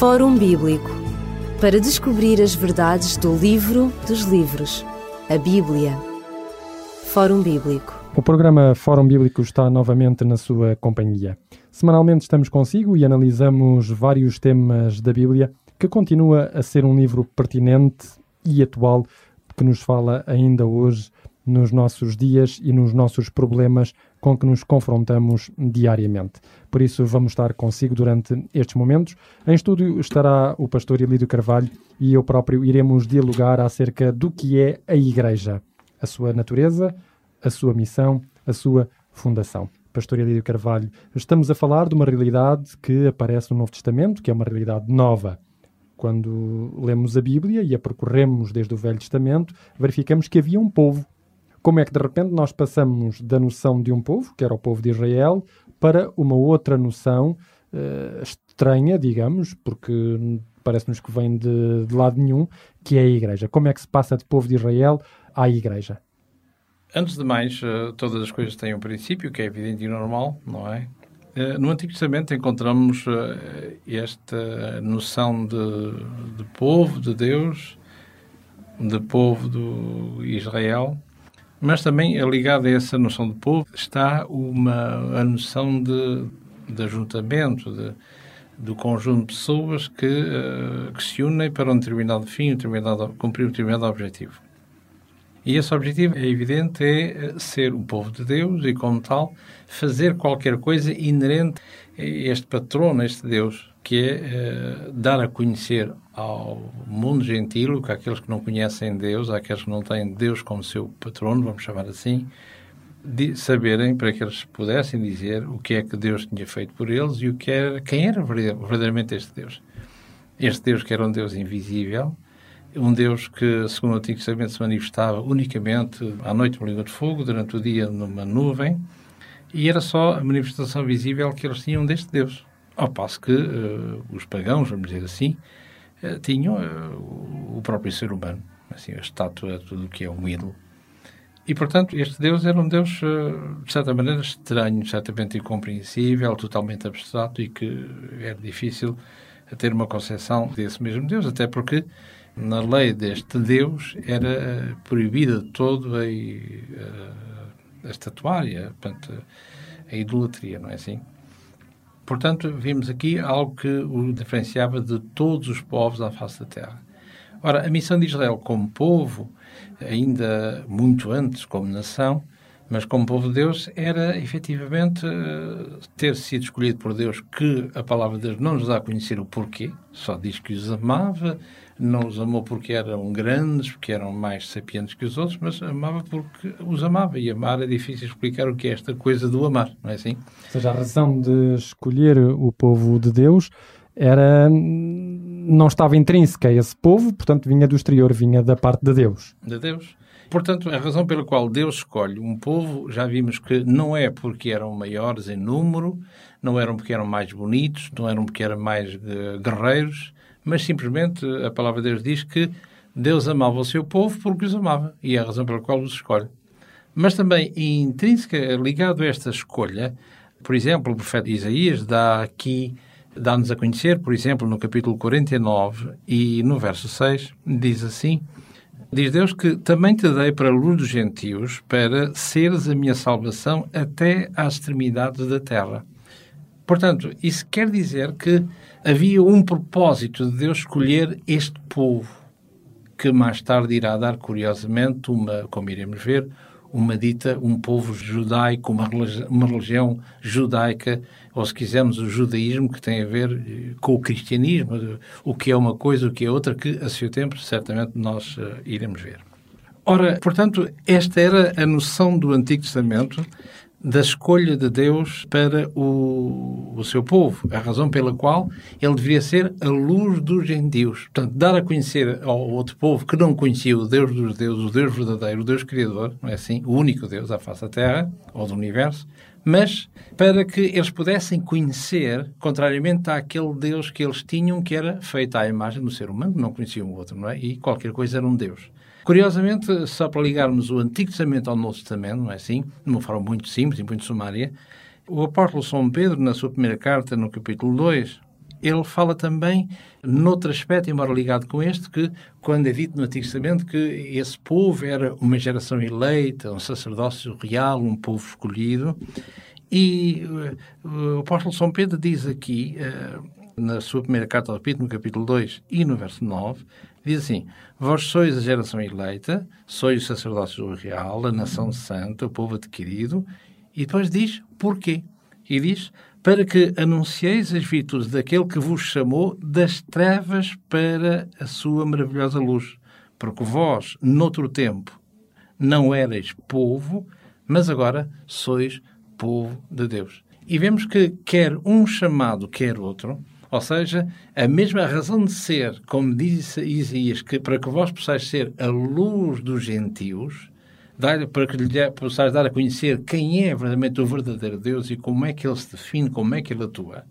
Fórum Bíblico para descobrir as verdades do livro dos livros, a Bíblia. Fórum Bíblico. O programa Fórum Bíblico está novamente na sua companhia. Semanalmente estamos consigo e analisamos vários temas da Bíblia, que continua a ser um livro pertinente e atual que nos fala ainda hoje nos nossos dias e nos nossos problemas com que nos confrontamos diariamente. Por isso, vamos estar consigo durante estes momentos. Em estúdio estará o pastor Elídio Carvalho e eu próprio iremos dialogar acerca do que é a Igreja, a sua natureza, a sua missão, a sua fundação. Pastor Elídio Carvalho, estamos a falar de uma realidade que aparece no Novo Testamento, que é uma realidade nova. Quando lemos a Bíblia e a percorremos desde o Velho Testamento, verificamos que havia um povo como é que de repente nós passamos da noção de um povo, que era o povo de Israel, para uma outra noção uh, estranha, digamos, porque parece-nos que vem de, de lado nenhum, que é a Igreja. Como é que se passa de povo de Israel à Igreja? Antes de mais, uh, todas as coisas têm um princípio, que é evidente e normal, não é? Uh, no Antigo Testamento encontramos esta noção de, de povo de Deus, de povo do Israel, mas também ligado a essa noção de povo está uma a noção de, de ajuntamento, de, do conjunto de pessoas que, uh, que se unem para um determinado fim, um determinado, cumprir um determinado objetivo. E esse objetivo, é evidente, é eh, ser o povo de Deus e, como tal, fazer qualquer coisa inerente a este patrono, a este Deus, que é uh, dar a conhecer ao mundo gentil, que aqueles que não conhecem Deus, àqueles que não têm Deus como seu patrono, vamos chamar assim, de saberem para que eles pudessem dizer o que é que Deus tinha feito por eles e o que era, quem era verdadeiramente este Deus. Este Deus que era um Deus invisível, um Deus que, segundo o Antigo Testamento, se manifestava unicamente à noite no língua de fogo, durante o dia numa nuvem, e era só a manifestação visível que eles tinham deste Deus. Ao passo que uh, os pagãos, vamos dizer assim, uh, tinham uh, o próprio ser humano, assim, a estátua, tudo o que é um ídolo. E, portanto, este Deus era um Deus, de certa maneira, estranho, certamente incompreensível, totalmente abstrato e que era difícil ter uma concepção desse mesmo Deus, até porque na lei deste Deus era proibida todo a, a, a estatuária, portanto, a idolatria, não é assim? Portanto, vimos aqui algo que o diferenciava de todos os povos à face da terra. Ora, a missão de Israel como povo, ainda muito antes como nação, mas como povo de Deus, era efetivamente ter sido escolhido por Deus, que a palavra de Deus não nos dá a conhecer o porquê, só diz que os amava, não os amou porque eram grandes, porque eram mais sapientes que os outros, mas amava porque os amava. E amar é difícil explicar o que é esta coisa do amar, não é assim? Ou seja, a razão de escolher o povo de Deus era não estava intrínseca a esse povo, portanto vinha do exterior, vinha da parte de Deus. De Deus. Portanto, a razão pela qual Deus escolhe um povo, já vimos que não é porque eram maiores em número, não eram porque eram mais bonitos, não eram porque eram mais uh, guerreiros, mas simplesmente a palavra de Deus diz que Deus amava o seu povo porque os amava e é a razão pela qual os escolhe. Mas também intrínseca, ligado a esta escolha, por exemplo, o profeta Isaías dá aqui, dá-nos a conhecer, por exemplo, no capítulo 49 e no verso 6, diz assim: Diz Deus que também te dei para a luz dos gentios, para seres a minha salvação até às extremidades da terra. Portanto, isso quer dizer que havia um propósito de Deus escolher este povo, que mais tarde irá dar, curiosamente, uma, como iremos ver, uma dita, um povo judaico, uma religião, uma religião judaica, ou se quisermos o judaísmo, que tem a ver eh, com o cristianismo, o que é uma coisa, o que é outra, que a seu tempo certamente nós uh, iremos ver. Ora, portanto, esta era a noção do Antigo Testamento da escolha de Deus para o, o seu povo, a razão pela qual ele deveria ser a luz dos gentios. Portanto, dar a conhecer ao outro povo que não conhecia o Deus dos deuses, o Deus verdadeiro, o Deus Criador, não é assim? O único Deus à face da Terra ou do Universo, mas para que eles pudessem conhecer, contrariamente àquele Deus que eles tinham, que era feito à imagem do ser humano, não conheciam o outro, não é? E qualquer coisa era um Deus. Curiosamente, só para ligarmos o Antigo Testamento ao Novo Testamento, não é assim? De uma forma muito simples e muito sumária, o apóstolo São Pedro, na sua primeira carta, no capítulo 2, ele fala também, noutro aspecto, embora ligado com este, que quando é dito no Antigo Testamento que esse povo era uma geração eleita, um sacerdócio real, um povo escolhido, e uh, o apóstolo São Pedro diz aqui, uh, na sua primeira carta ao Repito, no capítulo 2 e no verso 9, diz assim: Vós sois a geração eleita, sois o sacerdócio real, a nação santa, o povo adquirido, e depois diz porquê. E diz: Para que anuncieis as virtudes daquele que vos chamou das trevas para a sua maravilhosa luz. Porque vós, noutro tempo, não erais povo, mas agora sois povo de Deus. E vemos que quer um chamado, quer outro, ou seja, a mesma razão de ser, como diz Isaías, que para que vós possais ser a luz dos gentios, para que lhe possais dar a conhecer quem é verdadeiramente o verdadeiro Deus e como é que ele se define, como é que ele atua.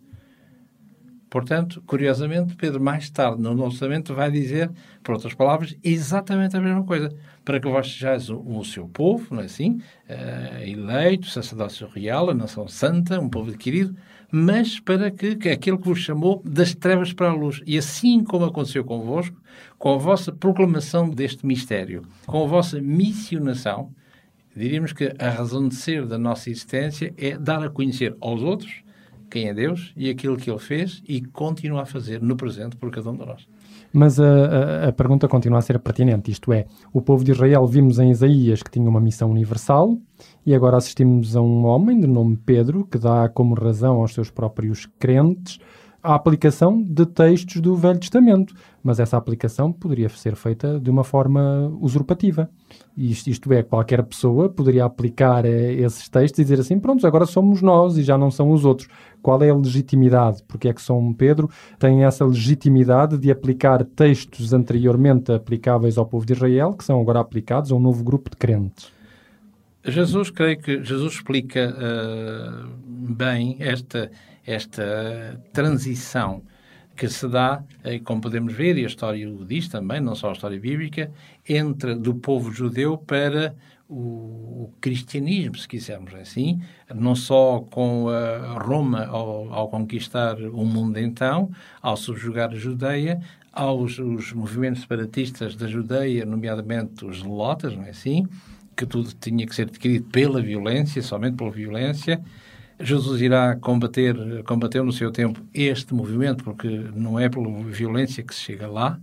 Portanto, curiosamente, Pedro mais tarde no Novo Testamento vai dizer, por outras palavras, exatamente a mesma coisa. Para que vós sejais o, o seu povo, não é assim? Uh, eleito, sacerdócio real, a nação santa, um povo adquirido, mas para que, que aquele que vos chamou das trevas para a luz. E assim como aconteceu convosco, com a vossa proclamação deste mistério, com a vossa missionação, diríamos que a razão de ser da nossa existência é dar a conhecer aos outros quem é Deus e aquilo que Ele fez e continua a fazer no presente por cada um de nós. Mas a, a, a, pergunta continua a ser pertinente, isto é, o povo de Israel vimos em Isaías que tinha uma missão universal e agora assistimos a um homem de nome Pedro que dá como razão aos seus próprios crentes a aplicação de textos do Velho Testamento, mas essa aplicação poderia ser feita de uma forma usurpativa. Isto, isto é, qualquer pessoa poderia aplicar eh, esses textos e dizer assim: pronto, agora somos nós e já não são os outros. Qual é a legitimidade? Porque é que São Pedro tem essa legitimidade de aplicar textos anteriormente aplicáveis ao povo de Israel, que são agora aplicados a um novo grupo de crentes? Jesus, creio que Jesus explica uh, bem esta, esta transição que se dá, como podemos ver, e a história o diz também, não só a história bíblica, entre do povo judeu para o, o cristianismo, se quisermos assim, não só com Roma ao, ao, conquistar o mundo então, ao subjugar a Judeia, aos os movimentos separatistas da Judeia, nomeadamente os Zelotas, não é assim? Que tudo tinha que ser adquirido pela violência, somente pela violência. Jesus irá combater, combateu no seu tempo este movimento, porque não é pela violência que se chega lá,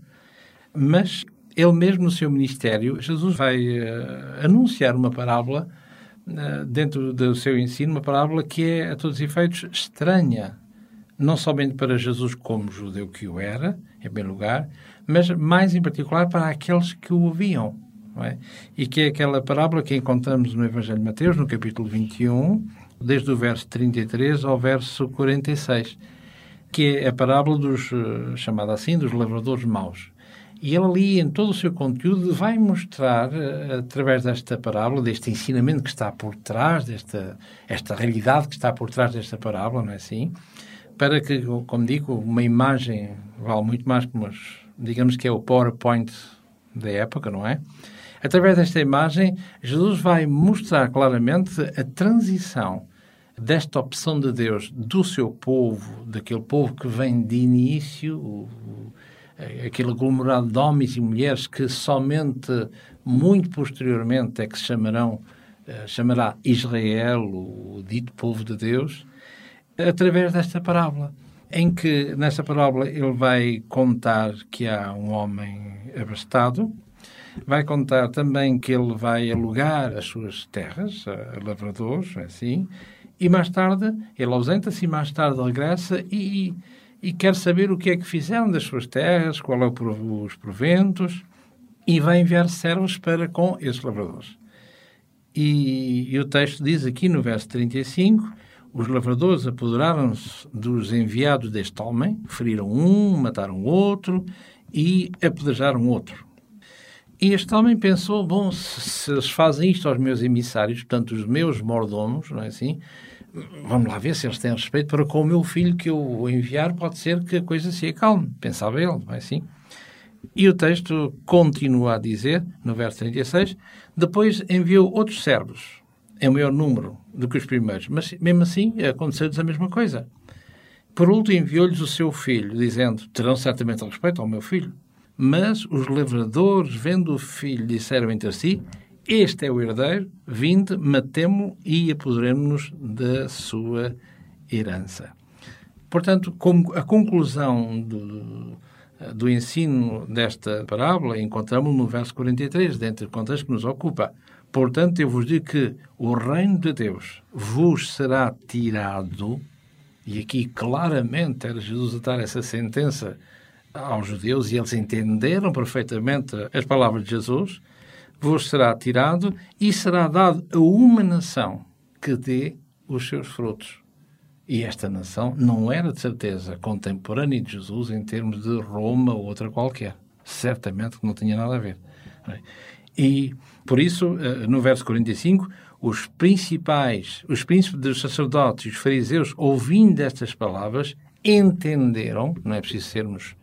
mas ele mesmo no seu ministério, Jesus vai uh, anunciar uma parábola uh, dentro do seu ensino, uma parábola que é, a todos os efeitos, estranha, não somente para Jesus como judeu que o era, em primeiro lugar, mas mais em particular para aqueles que o ouviam. É? E que é aquela parábola que encontramos no Evangelho de Mateus, no capítulo 21, desde o verso 33 ao verso 46, que é a parábola dos, eh, chamada assim, dos lavradores maus. E ele ali, em todo o seu conteúdo, vai mostrar, uh, através desta parábola, deste ensinamento que está por trás, desta esta realidade que está por trás desta parábola, não é assim? Para que, como digo, uma imagem vale muito mais que umas, digamos que é o PowerPoint da época, não é? Através desta imagem, Jesus vai mostrar claramente a transição desta opção de Deus do seu povo, daquele povo que vem de início, aquele aglomerado de homens e mulheres que somente muito posteriormente é que se chamarão, uh, chamará Israel, o dito povo de Deus, através desta parábola. Em que, nesta parábola, ele vai contar que há um homem abastado, vai contar também que ele vai alugar as suas terras a lavradores, assim, e mais tarde, ele ausenta-se mais tarde regressa e, e quer saber o que é que fizeram das suas terras, qual é o, os proventos, e vai enviar servos para com esses lavradores. E, e o texto diz aqui no verso 35: os lavradores apoderaram-se dos enviados deste homem, feriram um, mataram outro e apedrejaram outro. E este homem pensou: bom, se, se eles fazem isto aos meus emissários, portanto, os meus mordomos, não é assim? Vamos lá ver se eles têm respeito para com o meu filho que eu enviar, pode ser que a coisa se acalme. Pensava ele, não é assim? E o texto continua a dizer, no verso 36, depois enviou outros servos, em maior número do que os primeiros, mas mesmo assim aconteceu-lhes a mesma coisa. Por último, enviou-lhes o seu filho, dizendo: Terão certamente respeito ao meu filho. Mas os lavradores, vendo o filho, disseram entre si: Este é o herdeiro, vinde, matemo e apoderemos-nos da sua herança. Portanto, como a conclusão do, do ensino desta parábola encontramos no verso 43, dentro do contexto que nos ocupa. Portanto, eu vos digo que o reino de Deus vos será tirado, e aqui claramente era Jesus a dar essa sentença aos judeus, e eles entenderam perfeitamente as palavras de Jesus, vos será tirado e será dado a uma nação que dê os seus frutos. E esta nação não era de certeza contemporânea de Jesus em termos de Roma ou outra qualquer. Certamente que não tinha nada a ver. E por isso, eh, no verso 45, os principais, os príncipes dos sacerdotes e os fariseus, ouvindo estas palavras, entenderam, não é preciso sermos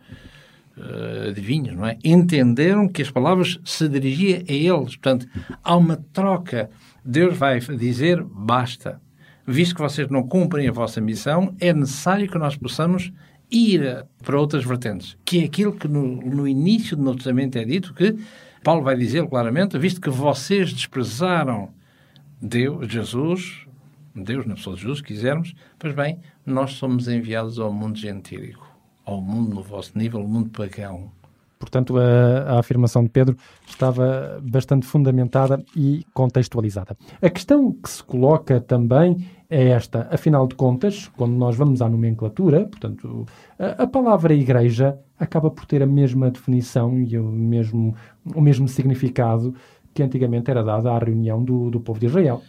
uh, adivinhos, não é? Entenderam que as palavras se dirigiam a eles. Portanto, há uma troca. Deus vai dizer basta visto que vocês não cumprem a vossa missão, é necessário que nós possamos ir para outras vertentes, que é aquilo que no, no início do Novo Testamento é dito que Paulo vai dizer claramente, visto que vocês desprezaram Deus, Jesus, Deus na pessoa de Jesus, quisermos, pois bem, nós somos enviados ao mundo gentílico, ao mundo no vosso nível, o mundo pagão. Portanto, a, a, afirmação de Pedro estava bastante fundamentada e contextualizada. A questão que se coloca também é esta. Afinal de contas, quando nós vamos à nomenclatura, portanto, a, a palavra igreja acaba por ter a mesma definição e o mesmo, o mesmo significado que antigamente era dada à reunião do, do povo de Israel.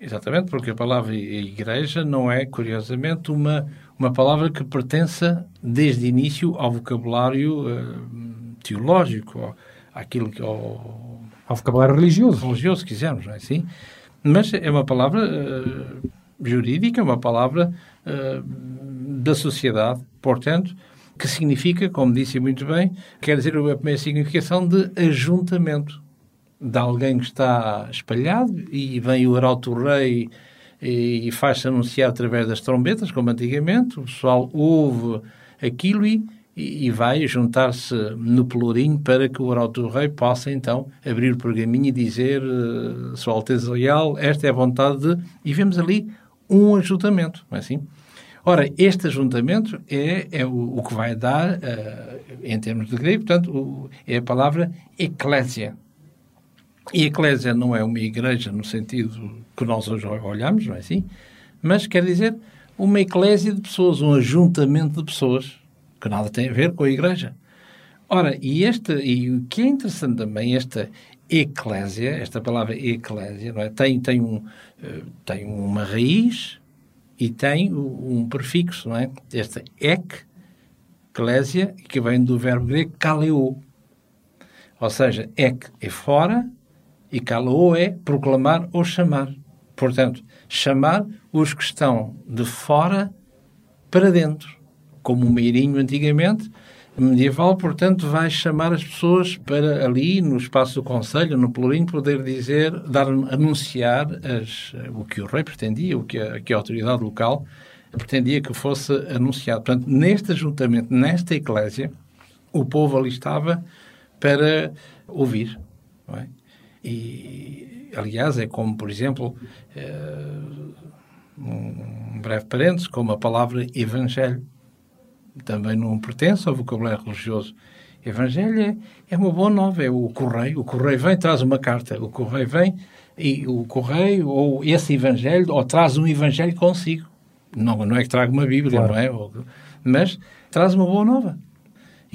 Exatamente, porque a palavra igreja não é, curiosamente, uma, uma palavra que pertença desde o início ao vocabulário uh, teológico, àquilo que, ao, ao vocabulário religioso. Religioso, se quisermos, não é assim? Mas é uma palavra uh, jurídica, uma palavra uh, da sociedade, portanto, que significa, como disse muito bem, quer dizer a primeira significação de ajuntamento de alguém que está espalhado e vem o arauto rei e faz-se anunciar através das trombetas, como antigamente, o pessoal ouve aquilo e e, vai juntar-se no pelourinho para que o Arauto do Rei possa então abrir o pergaminho e dizer uh, Sua Alteza Real, esta é a vontade de... E vemos ali um ajuntamento, não é assim? Ora, este ajuntamento é, é o, o que vai dar, uh, em termos de grego, portanto, o, é a palavra eclésia. E eclésia não é uma igreja no sentido que nós hoje olhamos, não é assim? Mas quer dizer uma eclésia de pessoas, um ajuntamento de pessoas que nada tem a ver com a Igreja. Ora, e, este, e o que é interessante também, esta eclésia, esta palavra eclésia, não é? tem, tem, um, eh, tem uma raiz e tem um prefixo, não é? Esta ek, eclésia, que vem do verbo grego kaleo. Ou seja, ek é fora e kaleo é proclamar ou chamar. Portanto, chamar os que estão de fora para dentro como o Meirinho antigamente, medieval, portanto, vai chamar as pessoas para ali, no espaço do Conselho, no Pelourinho, poder dizer, dar, anunciar as, o que o rei pretendia, o que a, que a autoridade local pretendia que fosse anunciado. Portanto, neste ajuntamento, nesta eclésia, o povo ali estava para ouvir. É? E, aliás, é como, por exemplo, uh, um breve parênteses, como a palavra evangelho também não pertence ao vocabulário religioso. Evangelho é, é uma boa nova, é o correio. O correio vem, traz uma carta. O correio vem e o correio, ou esse evangelho, ou traz um evangelho consigo. Não, não é que traga uma Bíblia, claro. não é? Mas traz uma boa nova.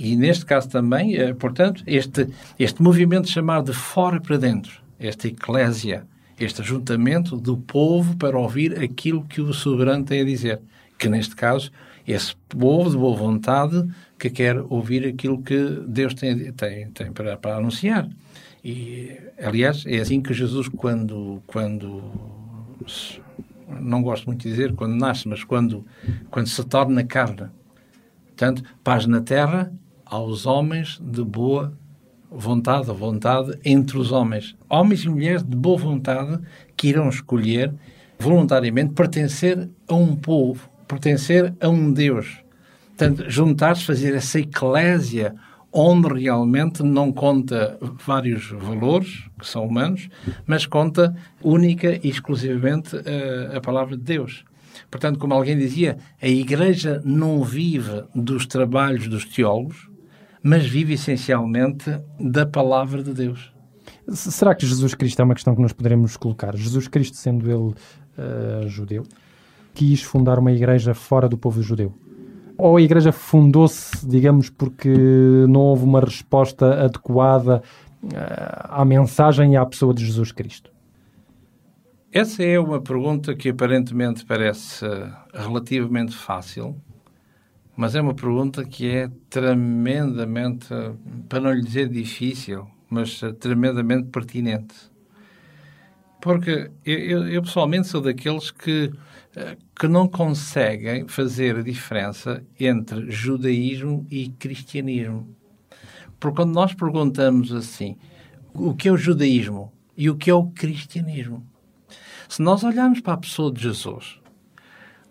E neste caso também, é, portanto, este, este movimento chamado de fora para dentro, esta eclésia, este ajuntamento do povo para ouvir aquilo que o soberano tem a dizer, que neste caso esse povo de boa vontade que quer ouvir aquilo que Deus tem, tem, tem para, para anunciar. E, aliás, é assim que Jesus, quando, quando não gosto muito de dizer quando nasce, mas quando, quando se torna carne, portanto, paz na terra aos homens de boa vontade, a vontade entre os homens. Homens e mulheres de boa vontade que irão escolher voluntariamente pertencer a um povo pertencer a um Deus. Portanto, juntar-se, fazer essa eclésia onde realmente não conta vários valores, que são humanos, mas conta única e exclusivamente a, eh, a palavra de Deus. Portanto, como alguém dizia, a Igreja não vive dos trabalhos dos teólogos, mas vive essencialmente da palavra de Deus. Será que Jesus Cristo é uma questão que nós poderemos colocar? Jesus Cristo, sendo ele uh, judeu, quis fundar uma igreja fora do povo judeu? Ou a igreja fundou-se, digamos, porque não houve uma resposta adequada uh, à mensagem e à pessoa de Jesus Cristo? Essa é uma pergunta que aparentemente parece relativamente fácil, mas é uma pergunta que é tremendamente, para não lhe dizer difícil, mas tremendamente pertinente. Porque eu, eu, pessoalmente sou daqueles que, que não conseguem fazer a diferença entre judaísmo e cristianismo. Porque quando nós perguntamos assim, o que é o judaísmo e o que é o cristianismo? Se nós olharmos para a pessoa de Jesus,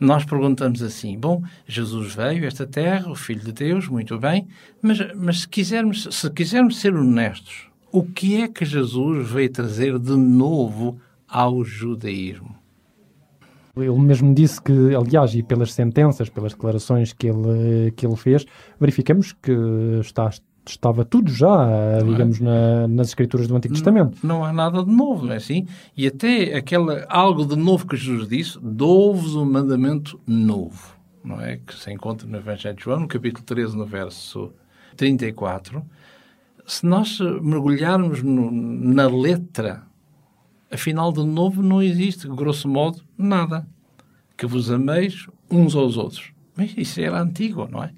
nós perguntamos assim: bom, Jesus veio a esta terra, o Filho de Deus, muito bem, mas, mas se, quisermos, se quisermos ser honestos, o que é que Jesus veio trazer de novo ao judaísmo? Ele mesmo disse que, aliás, e pelas sentenças, pelas declarações que ele, que ele fez, verificamos que está estava tudo já, é? digamos, na, nas escrituras do Antigo Testamento. Não, não, há nada de novo, não é assim? E até aquela, algo de novo que Jesus disse, dou-vos um mandamento novo, não é? Que se encontra no Evangelho de João, no capítulo 13, no verso 34. Se nós mergulharmos no, na letra, afinal de novo não existe, grosso modo, nada. Que vos ameis uns aos outros. Mas isso era antigo, não é?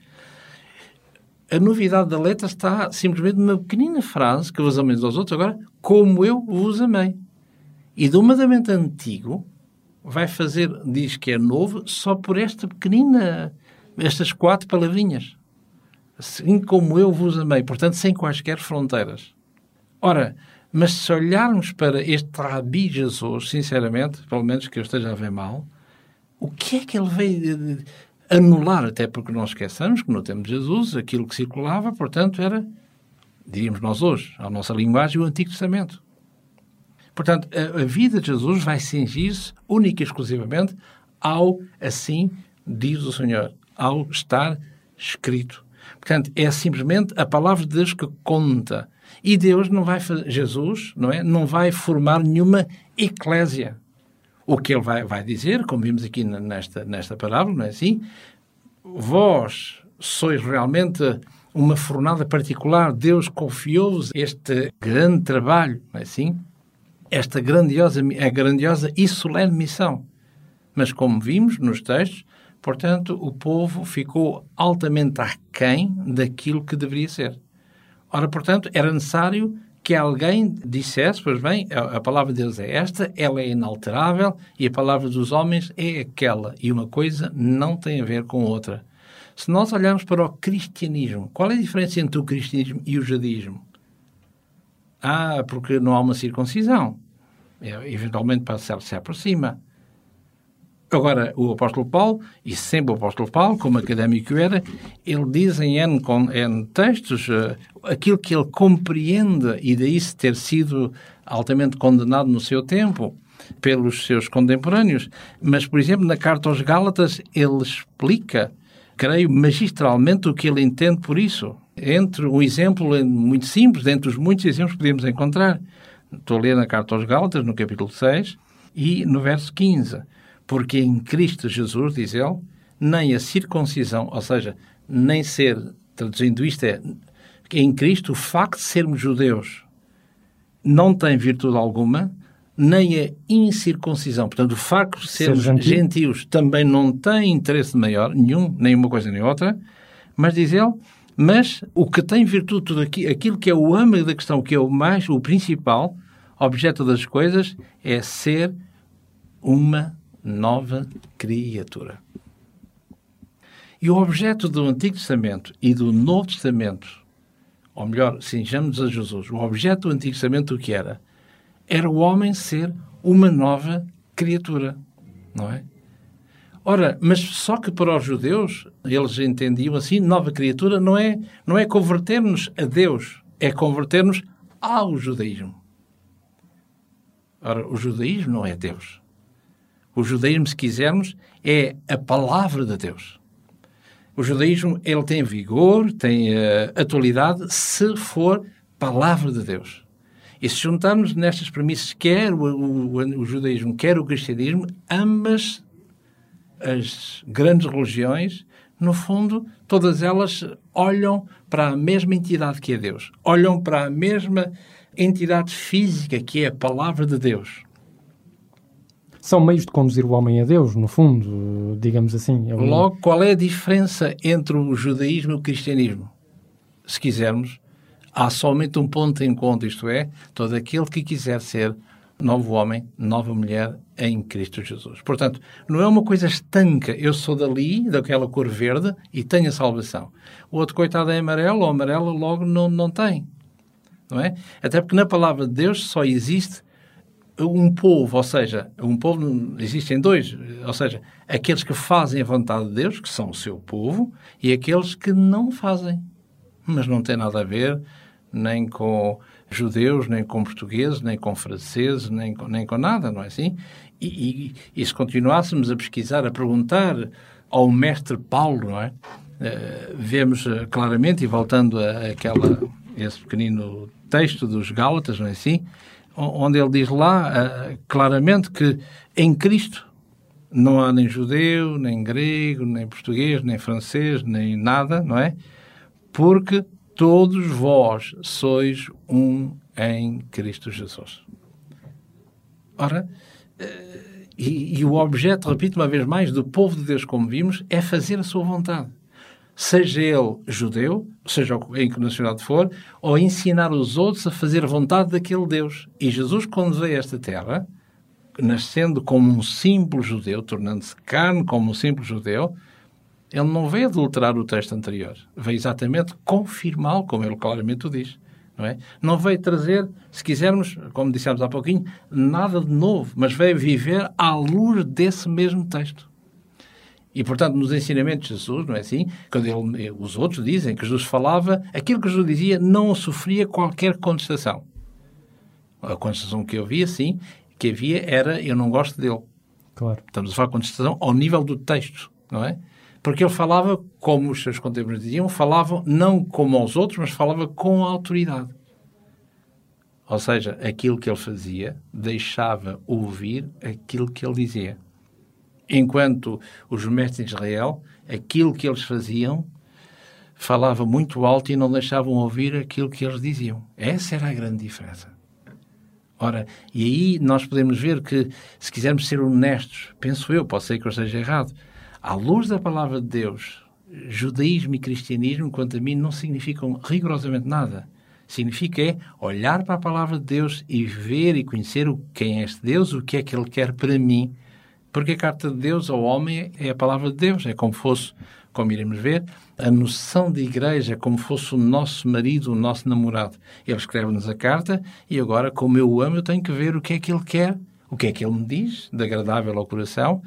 A novidade da letra está simplesmente numa pequenina frase que vos ameis aos outros, agora, como eu vos amei. E do mandamento antigo vai fazer, diz que é novo, só por esta pequenina, estas quatro palavrinhas. Assim como eu vos amei, portanto, sem quaisquer fronteiras. Ora, mas se olharmos para este Rabi Jesus, sinceramente, pelo menos que eu esteja a ver mal, o que é que ele veio anular, até porque não esqueçamos que no tempo de Jesus aquilo que circulava, portanto, era, diríamos nós hoje, a nossa linguagem, o Antigo Testamento. Portanto, a, a vida de Jesus vai cingir-se única e exclusivamente ao assim diz o Senhor, ao estar escrito. Portanto, é simplesmente a palavra de Deus que conta. E Deus não vai, Jesus, não é? Não vai formar nenhuma eclésia. O que ele vai, vai dizer, como vimos aqui nesta, nesta parábola, não é assim? Vós sois realmente uma fornada particular, Deus confiou-vos este grande trabalho, não é assim? Esta grandiosa, a grandiosa e solene missão. Mas como vimos nos textos, portanto, o povo ficou altamente aquém daquilo que deveria ser. Ora, portanto, era necessário que alguém dissesse, pois bem, a, a, palavra de Deus é esta, ela é inalterável e a palavra dos homens é aquela. E uma coisa não tem a ver com outra. Se nós olharmos para o cristianismo, qual é a diferença entre o cristianismo e o judaísmo? Ah, porque não há uma circuncisão. É, eventualmente para se aproxima. Agora, o apóstolo Paulo, e sempre o apóstolo Paulo, como académico era, ele diz em N, N textos uh, aquilo que ele compreende e daí se ter sido altamente condenado no seu tempo pelos seus contemporâneos. Mas, por exemplo, na carta aos Gálatas, ele explica, creio, magistralmente o que ele entende por isso. Entre um exemplo muito simples, dentre os muitos exemplos que podemos encontrar. Estou a ler na carta aos Gálatas, no capítulo 6, e no verso 15 porque em Cristo Jesus, diz ele, nem a circuncisão, ou seja, nem ser, traduzindo isto, é em Cristo o facto de sermos judeus não tem virtude alguma, nem a incircuncisão. Portanto, o facto de sermos Ser gentios também não tem interesse maior, nenhum, nem uma coisa nem outra, mas diz ele, mas o que tem virtude tudo aqui, aquilo que é o âmago da questão, que é o mais, o principal objeto das coisas, é ser uma nova criatura. E o objeto do Antigo Testamento e do Novo Testamento, ou melhor, sinjamos a Jesus, o objeto do Antigo Testamento o que era? Era o homem ser uma nova criatura, não é? Ora, mas só que para os judeus, eles entendiam assim, nova criatura não é, não é converter-nos a Deus, é converter-nos ao judaísmo. Ora, o judaísmo não é Deus. O judaísmo, se quisermos, é a palavra de Deus. O judaísmo ele tem vigor, tem uh, atualidade, se for palavra de Deus. E se juntarmos nestas premissas, quer o, o, o judaísmo, quer o cristianismo, ambas as grandes religiões, no fundo, todas elas olham para a mesma entidade que é Deus. Olham para a mesma entidade física que é a palavra de Deus. São meios de conduzir o homem a Deus, no fundo, digamos assim. É um... Logo, qual é a diferença entre o judaísmo e o cristianismo? Se quisermos, há somente um ponto de encontro, isto é, todo aquele que quiser ser novo homem, nova mulher em Cristo Jesus. Portanto, não é uma coisa estanca. Eu sou dali, daquela cor verde, e tenho a salvação. O outro coitado é amarelo, ou amarelo logo não, não tem. Não é? Até porque na palavra de Deus só existe um povo, ou seja, um povo existem dois, ou seja, aqueles que fazem a vontade de Deus, que são o seu povo, e aqueles que não fazem. Mas não tem nada a ver nem com judeus, nem com portugueses, nem com franceses, nem com, nem com nada, não é assim? E, e, e, se continuássemos a pesquisar, a perguntar ao mestre Paulo, não é? Uh, vemos uh, claramente, e voltando a, aquela, esse pequenino texto dos Gálatas, não é assim? Onde ele diz lá uh, claramente que em Cristo não há nem judeu, nem grego, nem português, nem francês, nem nada, não é? Porque todos vós sois um em Cristo Jesus. Ora, eh, e, e, o objeto, repito uma vez mais, do povo de Deus, como vimos, é fazer a sua vontade. Seja ele judeu, seja em que nacionalidade for, ou ensinar os outros a fazer vontade daquele Deus. E Jesus, quando veio a esta terra, nascendo como um simples judeu, tornando-se carne como um simples judeu, ele não veio adulterar o texto anterior, veio exatamente confirmá-lo, como ele claramente o diz. Não, é? não veio trazer, se quisermos, como dissemos há pouquinho, nada de novo, mas veio viver à luz desse mesmo texto. E, portanto, nos ensinamentos de Jesus, não é assim? Quando ele, os outros dizem que Jesus falava, aquilo que Jesus dizia não sofria qualquer contestação. A contestação que eu via, sim, que havia era eu não gosto dele. Claro. Estamos a falar de contestação ao nível do texto, não é? Porque ele falava, como os seus contemporâneos diziam, falavam não como aos outros, mas falava com autoridade. Ou seja, aquilo que ele fazia deixava ouvir aquilo que ele dizia. Enquanto os mestres de Israel, aquilo que eles faziam, falava muito alto e não deixavam ouvir aquilo que eles diziam. Essa era a grande diferença. Ora, e aí nós podemos ver que, se quisermos ser honestos, penso eu, pode ser que eu esteja errado, à luz da palavra de Deus, judaísmo e cristianismo, quanto a mim, não significam rigorosamente nada. Significa é olhar para a palavra de Deus e ver e conhecer quem é este Deus, o que é que Ele quer para mim. Porque a carta de Deus ao homem é a palavra de Deus, é como fosse, como iremos ver, a noção de igreja, é como fosse o nosso marido, o nosso namorado. Ele escreve-nos a carta e agora, como eu o amo, eu tenho que ver o que é que ele quer, o que é que ele me diz, de agradável ao coração,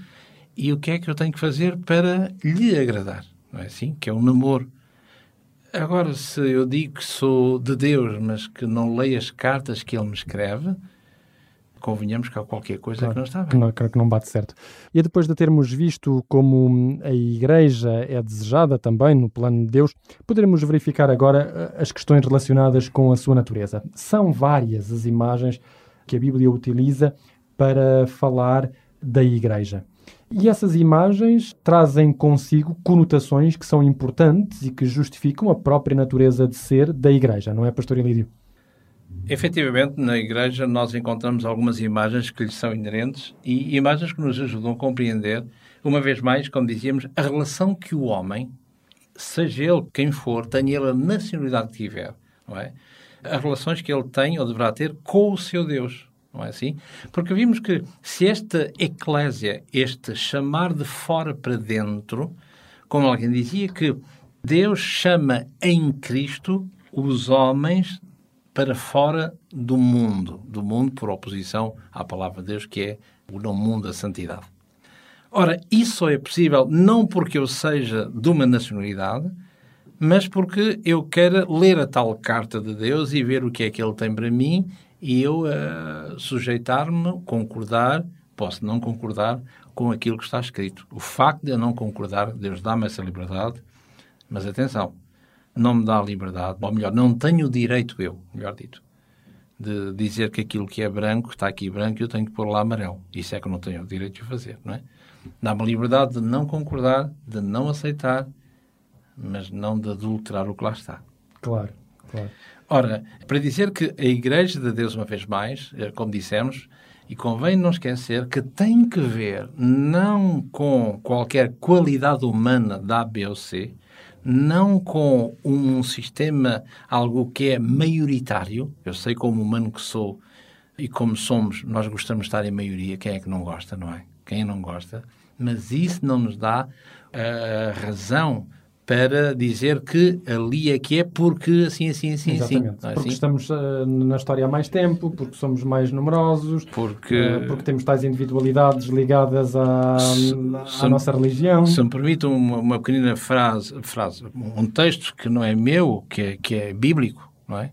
e o que é que eu tenho que fazer para lhe agradar. Não é assim? Que é um namoro. Agora, se eu digo que sou de Deus, mas que não leio as cartas que ele me escreve, convenhamos que há qualquer coisa claro, que não está bem. Que não, que não bate certo. E depois de termos visto como a Igreja é desejada também no plano de Deus, poderemos verificar agora eh, as questões relacionadas com a sua natureza. São várias as imagens que a Bíblia utiliza para falar da Igreja. E essas imagens trazem consigo conotações que são importantes e que justificam a própria natureza de ser da Igreja, não é, Pastor Elídio? Efetivamente, na Igreja nós encontramos algumas imagens que lhe são inerentes e imagens que nos ajudam a compreender, uma vez mais, como dizíamos, a relação que o homem, seja ele quem for, tenha ele a nacionalidade que tiver, não é? As relações que ele tem ou deverá ter com o seu Deus não é assim? Porque vimos que se esta eclésia, este chamar de fora para dentro, como alguém dizia, que Deus chama em Cristo os homens para fora do mundo, do mundo por oposição à palavra de Deus, que é o não mundo da santidade. Ora, isso só é possível não porque eu seja de uma nacionalidade, mas porque eu quero ler a tal carta de Deus e ver o que é que Ele tem para mim e eu uh, sujeitar-me, concordar, posso não concordar com aquilo que está escrito. O facto de eu não concordar, Deus dá-me essa liberdade, mas atenção, não me dá a liberdade, ou melhor, não tenho o direito eu, melhor dito, de dizer que aquilo que é branco está aqui branco e eu tenho que pôr lá amarelo. Isso é que eu não tenho o direito de fazer, não é? Dá-me a liberdade de não concordar, de não aceitar, mas não de adulterar o que lá está. Claro, claro. Ora, para dizer que a Igreja de Deus, uma vez mais, eh, como dissemos, e convém não esquecer que tem que ver não com qualquer qualidade humana da A, B ou C, não com um sistema, algo que é maioritário. Eu sei como humano que sou e como somos, nós gostamos de estar em maioria. Quem é que não gosta, não é? Quem não gosta? Mas isso não nos dá a razão para dizer que ali é que é porque assim, assim, assim, Exatamente. assim. Porque assim? estamos uh, na história há mais tempo, porque somos mais numerosos, porque, uh, porque temos tais individualidades ligadas à, se, à nossa religião. Se me permite uma, uma pequenina frase, frase, um texto que não é meu, que é, que é bíblico, não é?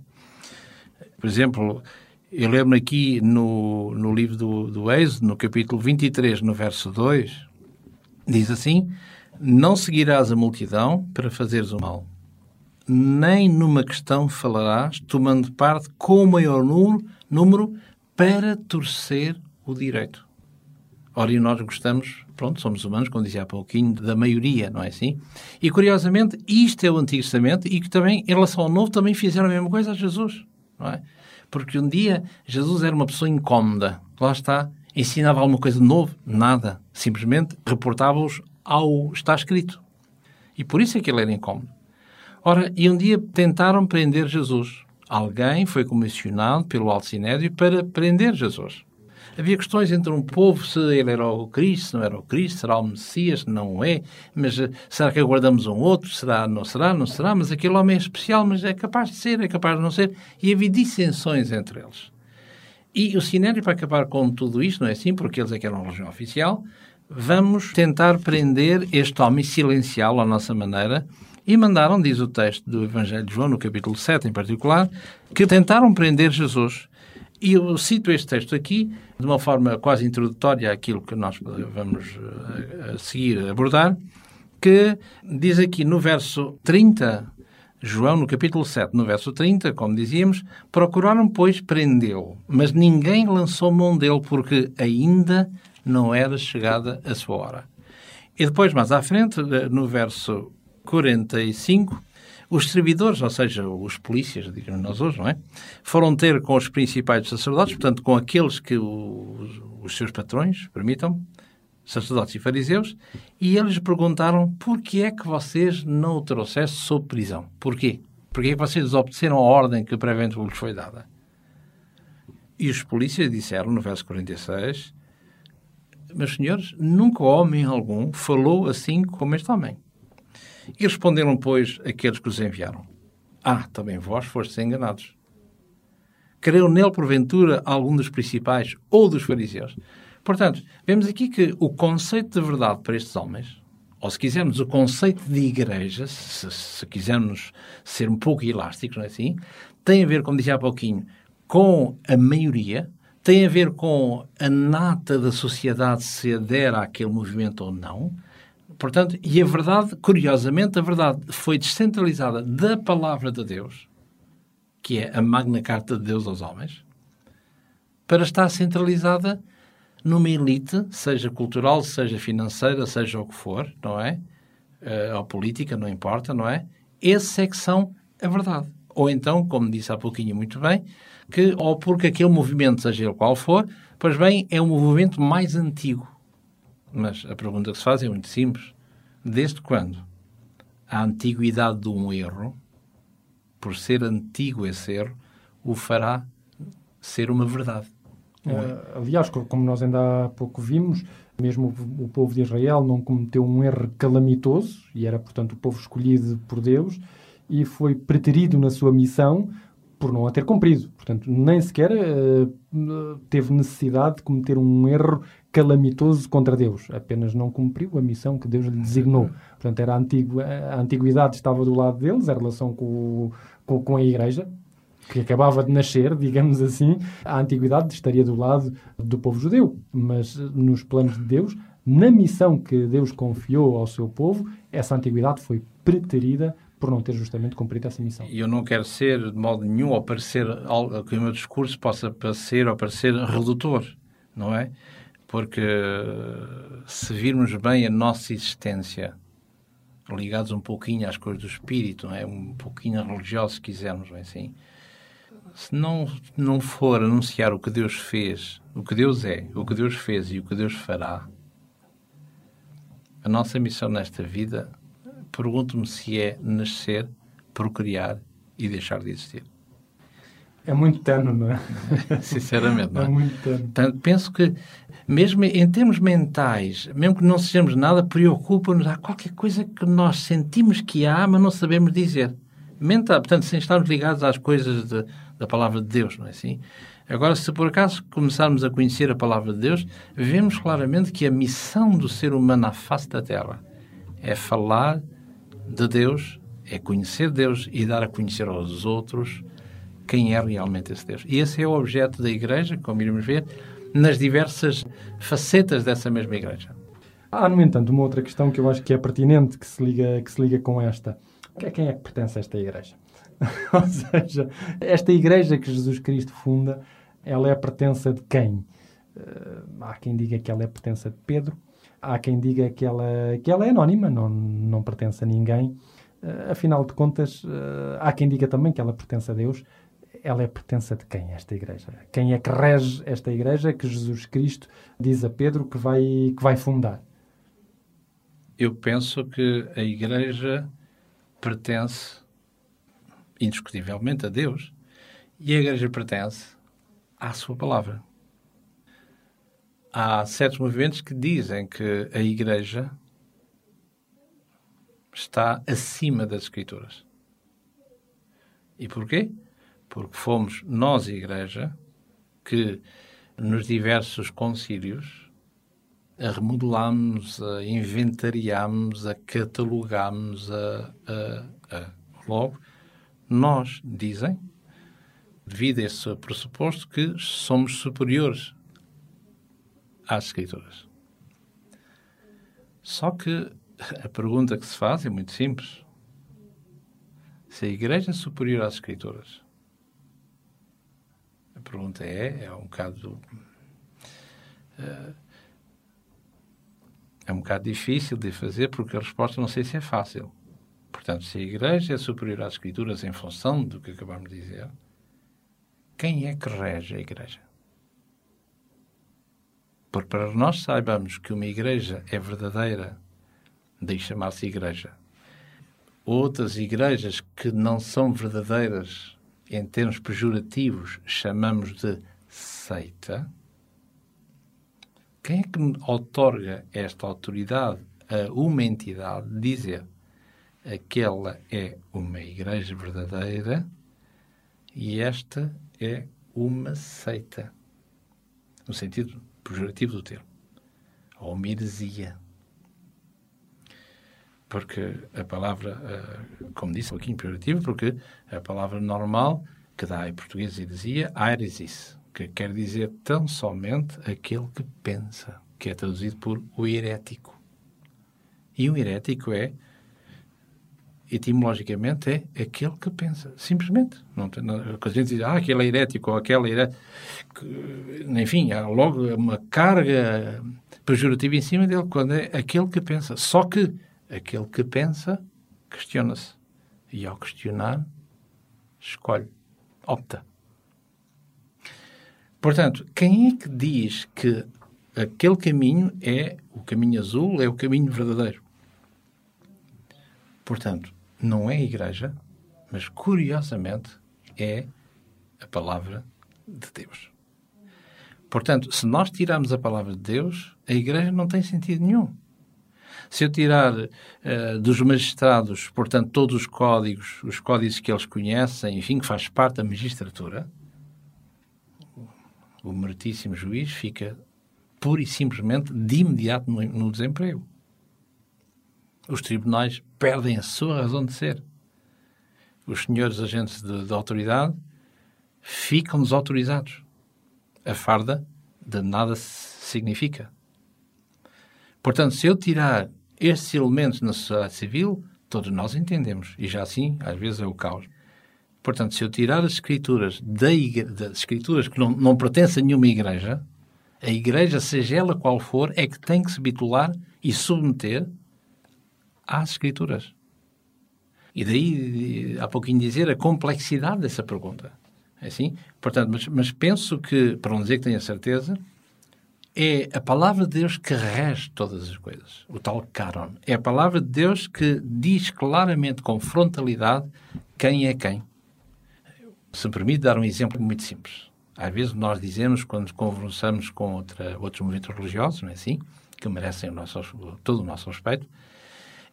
Por exemplo, eu lembro aqui no, no livro do, do Êxodo, no capítulo 23, no verso 2, diz assim não seguirás a multidão para fazeres o mal, nem numa questão falarás, tomando parte com o maior número, para torcer o direito. Ora, e nós gostamos, pronto, somos humanos, como dizia há pouquinho, da maioria, não é assim? E curiosamente, isto é o Antigo Testamento e que também, em relação ao Novo, também fizeram a mesma coisa a Jesus, não é? Porque um dia Jesus era uma pessoa incómoda, lá está, ensinava alguma coisa de novo? Nada. Simplesmente reportava-os ao está escrito. E por isso é que ele era incómodo. Ora, e um dia tentaram prender Jesus. Alguém foi comissionado pelo Alto Sinédrio para prender Jesus. Havia questões entre um povo se ele era o Cristo, se não era o Cristo, será o Messias, não é, mas uh, será que aguardamos um outro, será, não será, não será, mas aquele homem é especial, mas é capaz de ser, é capaz de não ser, e havia dissensões entre eles. E o Sinédrio, para acabar com tudo isto, não é assim, porque eles é que eram a religião oficial, vamos tentar prender este homem, silenciá-lo à nossa maneira, e mandaram, diz o texto do Evangelho de João, no capítulo 7 em particular, que tentaram prender Jesus. E eu cito este texto aqui de uma forma quase introdutória àquilo que nós vamos eh, a seguir abordar, que diz aqui no verso 30, João, no capítulo 7, no verso 30, como dizíamos, procuraram, pois, prendê-lo, mas ninguém lançou mão dele, porque ainda não era chegada a sua hora. E depois, mais à frente, eh, no verso 45, os servidores, ou seja, os polícias, digamos nós hoje, não é? Foram ter com os principais sacerdotes, portanto, com aqueles que os, os seus patrões, permitam, sacerdotes e fariseus, e eles perguntaram por que é que vocês não o trouxessem sob prisão? Porquê? Porquê é que vocês desobedeceram a ordem que previamente lhes foi dada? E os polícias disseram, no verso 46, meus senhores, nunca homem algum falou assim como este homem. E responderam, pois, aqueles que os enviaram: Ah, também vós fostes enganados. Creu nele, porventura, algum dos principais ou dos fariseus? Portanto, vemos aqui que o conceito de verdade para estes homens, ou se quisermos o conceito de igreja, se, se quisermos ser um pouco elásticos, não é assim? Tem a ver, como dizia há pouquinho, com a maioria, tem a ver com a nata da sociedade se adere àquele movimento ou não. Portanto, e a verdade, curiosamente, a verdade foi descentralizada da palavra de Deus, que é a magna carta de Deus aos homens, para estar centralizada numa elite, seja cultural, seja financeira, seja o que for, não é? Uh, ou política, não importa, não é? Esses é que são a verdade. Ou então, como disse há pouquinho muito bem, que, ou porque aquele movimento, seja ele qual for, pois bem, é um movimento mais antigo. Mas a pergunta que se faz é muito simples. Desde quando a antiguidade de um erro, por ser antigo esse erro, o fará ser uma verdade? Uh, aliás, como nós ainda há pouco vimos, mesmo o povo de Israel não cometeu um erro calamitoso, e era, portanto, o povo escolhido por Deus, e foi preterido na sua missão por não a ter cumprido. Portanto, nem sequer uh, teve necessidade de cometer um erro calamitoso contra Deus, apenas não cumpriu a missão que Deus lhe designou. Portanto, era a, antigu a antiguidade estava do lado deles, a relação com, com, com a Igreja, que acabava de nascer, digamos assim, a antiguidade estaria do lado do povo judeu, mas nos planos de Deus, na missão que Deus confiou ao seu povo, essa antiguidade foi preterida por não ter justamente cumprido essa missão. E eu não quero ser, de modo nenhum, ou parecer que o meu discurso possa parecer ou parecer redutor, não é? Porque se virmos bem a nossa existência, ligados um pouquinho às coisas do espírito, não é? um pouquinho religioso, se quisermos, bem assim, se não, não for anunciar o que Deus fez, o que Deus é, o que Deus fez e o que Deus fará, a nossa missão nesta vida, pergunto-me se é nascer, procriar e deixar de existir. É muito tano, não é? Sinceramente, não é? É muito tano. Portanto, penso que, mesmo em termos mentais, mesmo que não sejamos nada, preocupa-nos. Há qualquer coisa que nós sentimos que há, mas não sabemos dizer. Mental, portanto, sem estarmos ligados às coisas de, da palavra de Deus, não é assim? Agora, se por acaso começarmos a conhecer a palavra de Deus, vemos claramente que a missão do ser humano à face da Terra é falar de Deus, é conhecer Deus e dar a conhecer aos outros quem é realmente esse Deus. E esse é o objeto da Igreja, como iremos ver, nas diversas facetas dessa mesma Igreja. Há, no entanto, uma outra questão que eu acho que é pertinente, que se liga, que se liga com esta. A quem é que pertence esta Igreja? Ou seja, esta igreja que Jesus Cristo funda, ela é a pertença de quem? Uh, há quem diga que ela é a pertença de Pedro, há quem diga que ela, que ela é anónima, não, não pertence a ninguém. Uh, afinal de contas, uh, há quem diga também que ela pertence a Deus. Ela é pertença de quem, esta igreja? Quem é que rege esta igreja que Jesus Cristo diz a Pedro que vai, que vai fundar? Eu penso que a igreja pertence indiscutivelmente a Deus, e a Igreja pertence à Sua palavra. Há certos movimentos que dizem que a Igreja está acima das Escrituras. E porquê? Porque fomos nós, Igreja, que nos diversos concílios a remodelámos, a inventariámos, a catalogámos, a, a, a, logo nós dizem, devido a esse pressuposto, que somos superiores às Escrituras. Só que a pergunta que se faz é muito simples. Se a Igreja é superior às Escrituras, a pergunta é, é um bocado. Uh, é um bocado difícil de fazer porque a resposta não sei se é fácil. Portanto, se a Igreja é superior às Escrituras em função do que acabamos de dizer, quem é que rege a Igreja? Porque para nós saibamos que uma Igreja é verdadeira, daí chamar-se Igreja. Outras igrejas que não são verdadeiras em termos pejorativos chamamos de seita. Quem é que otorga esta autoridade a uma entidade de dizer aquela é uma igreja verdadeira e esta é uma seita, no sentido pejorativo do termo, ou uma heresia. Porque a palavra, eh, como disse, é um pouquinho pejorativo, porque a palavra normal que dá em português heresia, airesis, que quer dizer tão somente aquele que pensa, que é traduzido por o herético. E o herético é etimologicamente é aquele que pensa, simplesmente. Não não, a gente diz, ah, aquele é herético ou aquela é herético. Enfim, há logo uma carga pejorativa em cima dele, quando é aquele que pensa. Só que aquele que pensa questiona-se. E ao questionar, escolhe, opta. Portanto, quem é que diz que aquele caminho é o caminho azul, é o caminho verdadeiro? Portanto, não é Igreja, mas curiosamente é a palavra de Deus. Portanto, se nós tirarmos a palavra de Deus, a Igreja não tem sentido nenhum. Se eu tirar uh, dos magistrados, portanto, todos os códigos, os códigos que eles conhecem, enfim, que faz parte da magistratura, o meritíssimo juiz fica pura e simplesmente, de imediato, no, no desemprego. Os tribunais perdem a sua razão de ser. Os senhores agentes de, de autoridade ficam desautorizados. A farda de nada significa. Portanto, se eu tirar estes elementos na sociedade civil, todos nós entendemos, e já assim, às vezes, é o caos. Portanto, se eu tirar as escrituras da das escrituras que não, não pertencem a nenhuma igreja, a igreja, seja ela qual for, é que tem que se bitular e submeter às escrituras. E daí, há pouquinho dizer, a complexidade dessa pergunta. É assim? Portanto, mas, mas penso que, para não dizer que tenho certeza, é a palavra de Deus que rege todas as coisas. O tal caron. É a palavra de Deus que diz claramente, com frontalidade, quem é quem. Se me permite dar um exemplo muito simples. Às vezes nós dizemos, quando conversamos com outra, outros movimentos religiosos, não é assim? Que merecem o nosso, todo o nosso respeito.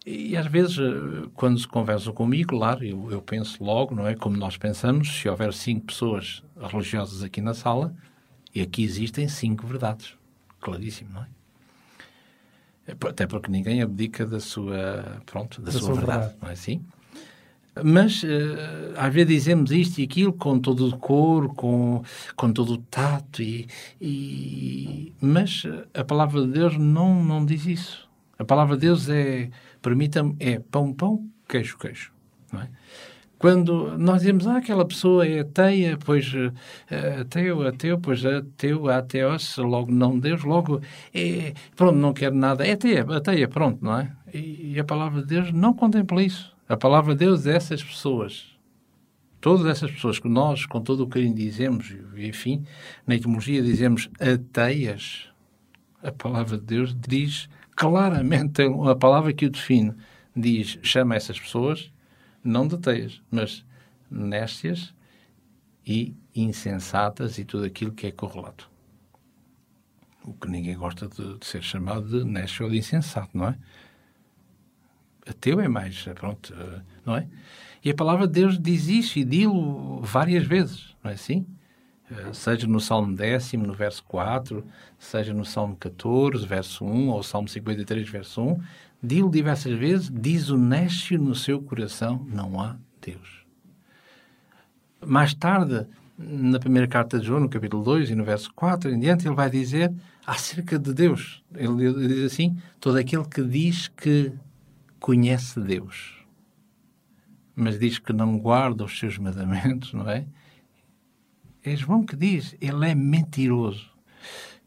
E às vezes, eh, quando se conversam comigo, claro, eu, eu penso logo, não é? Como nós pensamos, se houver cinco pessoas religiosas aqui na sala, e aqui existem cinco verdades. Claríssimo, não é? Até porque ninguém abdica da sua, pronto, da, da sua, sua verdade, verdade, não é assim? Mas uh, às vezes dizemos isto e aquilo com todo o decoro, com, com todo o tato, e, e... mas a palavra de Deus não, não diz isso. A palavra de Deus é, permita-me, é pão, pão, queijo, queijo. Não é? Quando nós dizemos, ah, aquela pessoa é ateia, pois uh, ateu, ateu, pois ateu, ateos, logo não Deus, logo é, pronto, não quer nada, é ateia, ateia, pronto, não é? E, e a palavra de Deus não contempla isso. A palavra de Deus é essas pessoas. Todas essas pessoas que nós, com todo o carinho, dizemos, enfim, na etimologia dizemos ateias, a palavra de Deus diz claramente, a palavra que o define, diz, chama essas pessoas, não de mas néstias e insensatas e tudo aquilo que é correlato. O que ninguém gosta de, de ser chamado de néscio ou de insensato, não é? ateu é mais, pronto, eh, não é? E a palavra de Deus diz isso e diz-lo várias vezes, não é assim? Eh, seja no Salmo décimo, no verso 4, seja no Salmo 14, verso 1, ou Salmo 53, verso 1, diz-lo diversas vezes, diz o nécio no seu coração, não há Deus. Mais tarde, na primeira carta de João, no capítulo 2 e no verso 4 em diante, ele vai dizer acerca de Deus. Ele diz assim, todo aquele que diz que conhece Deus, mas diz que não guarda os seus mandamentos, não é? É João que diz, ele é mentiroso.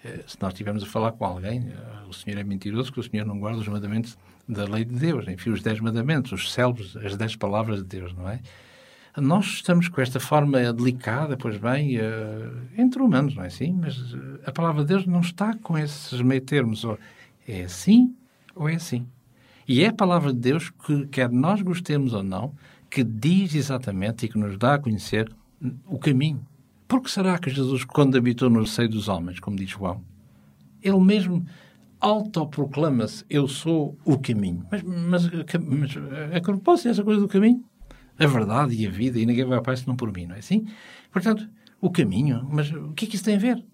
Eh, se nós estivermos a falar com alguém, eh, o Senhor é mentiroso, que o Senhor não guarda os mandamentos da lei de Deus, enfim, os dez mandamentos, os célebres, as dez palavras de Deus, não é? Nós estamos com esta forma delicada, pois bem, uh, entre humanos, não é assim? Mas a palavra de Deus não está com esses meio termos. Ou é assim ou é assim. E é a palavra de Deus que, quer nós gostemos ou não, que diz exatamente e que nos dá a conhecer o caminho. Por que será que Jesus, quando habitou no seio dos homens, como diz João, ele mesmo autoproclama-se: Eu sou o caminho. Mas, mas, mas é que não posso essa coisa do caminho? A verdade e a vida, e ninguém vai ao Pai senão por mim, não é assim? Portanto, o caminho, mas o que é que isso tem a ver?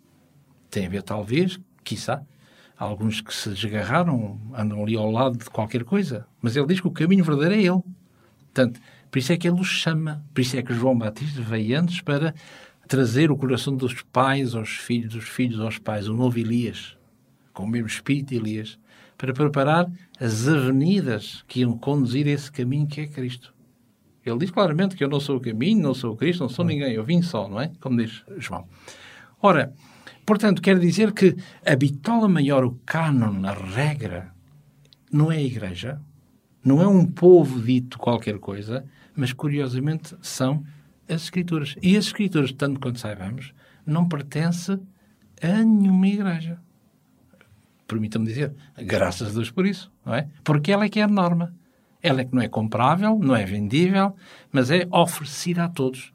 Tem a ver, talvez, quiçá, alguns que se desgarraram, andam ali ao lado de qualquer coisa. Mas ele diz que o caminho verdadeiro é ele. Portanto, por isso é que ele os chama. Por isso é que João Batista veio antes para trazer o coração dos pais aos filhos, dos filhos aos pais, o novo Elias, com o mesmo espírito de Elias, para preparar as avenidas que iam conduzir a esse caminho que é Cristo. Ele diz claramente que eu não sou o caminho, não sou o Cristo, não sou ninguém, eu vim só, não é? Como diz João. Ora, Portanto, quer dizer que a bitola maior, o cânon, a regra, não é a Igreja, não é um povo dito qualquer coisa, mas curiosamente são as Escrituras. E as Escrituras, tanto quanto saibamos, não pertencem a nenhuma Igreja. Permita-me dizer, graças a Deus por isso, não é? Porque ela é que é a norma. Ela é que não é comprável, não é vendível, mas é oferecida a todos.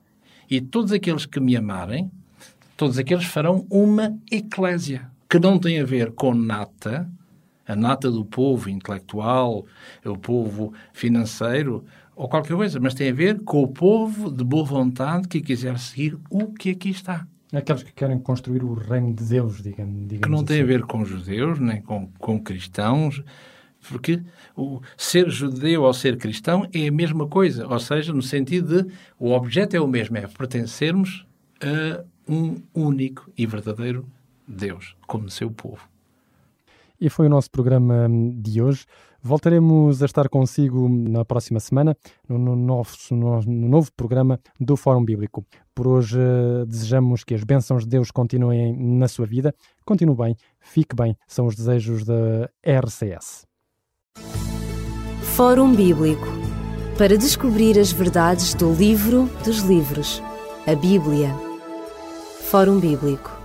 E todos aqueles que me amarem, todos aqueles farão uma eclésia, que não tem a ver com nata, a nata do povo intelectual, o povo financeiro ou qualquer coisa, mas tem a ver com o povo de boa vontade que quiser seguir o que aqui está. Aqueles que querem construir o reino de Deus, digamos. digamos que não tem assim. a ver com judeus, nem com, com cristãos, porque o ser judeu ou ser cristão é a mesma coisa, ou seja, no sentido de o objeto é o mesmo, é pertencermos a um único e verdadeiro Deus, como seu povo. E foi o nosso programa de hoje. Voltaremos a estar consigo na próxima semana, no, no, nosso, no, no novo programa do Fórum Bíblico. Por hoje, desejamos que as bênçãos de Deus continuem na sua vida. Continue bem, fique bem, são os desejos da RCS. Fórum Bíblico para descobrir as verdades do livro dos livros, a Bíblia. Fórum Bíblico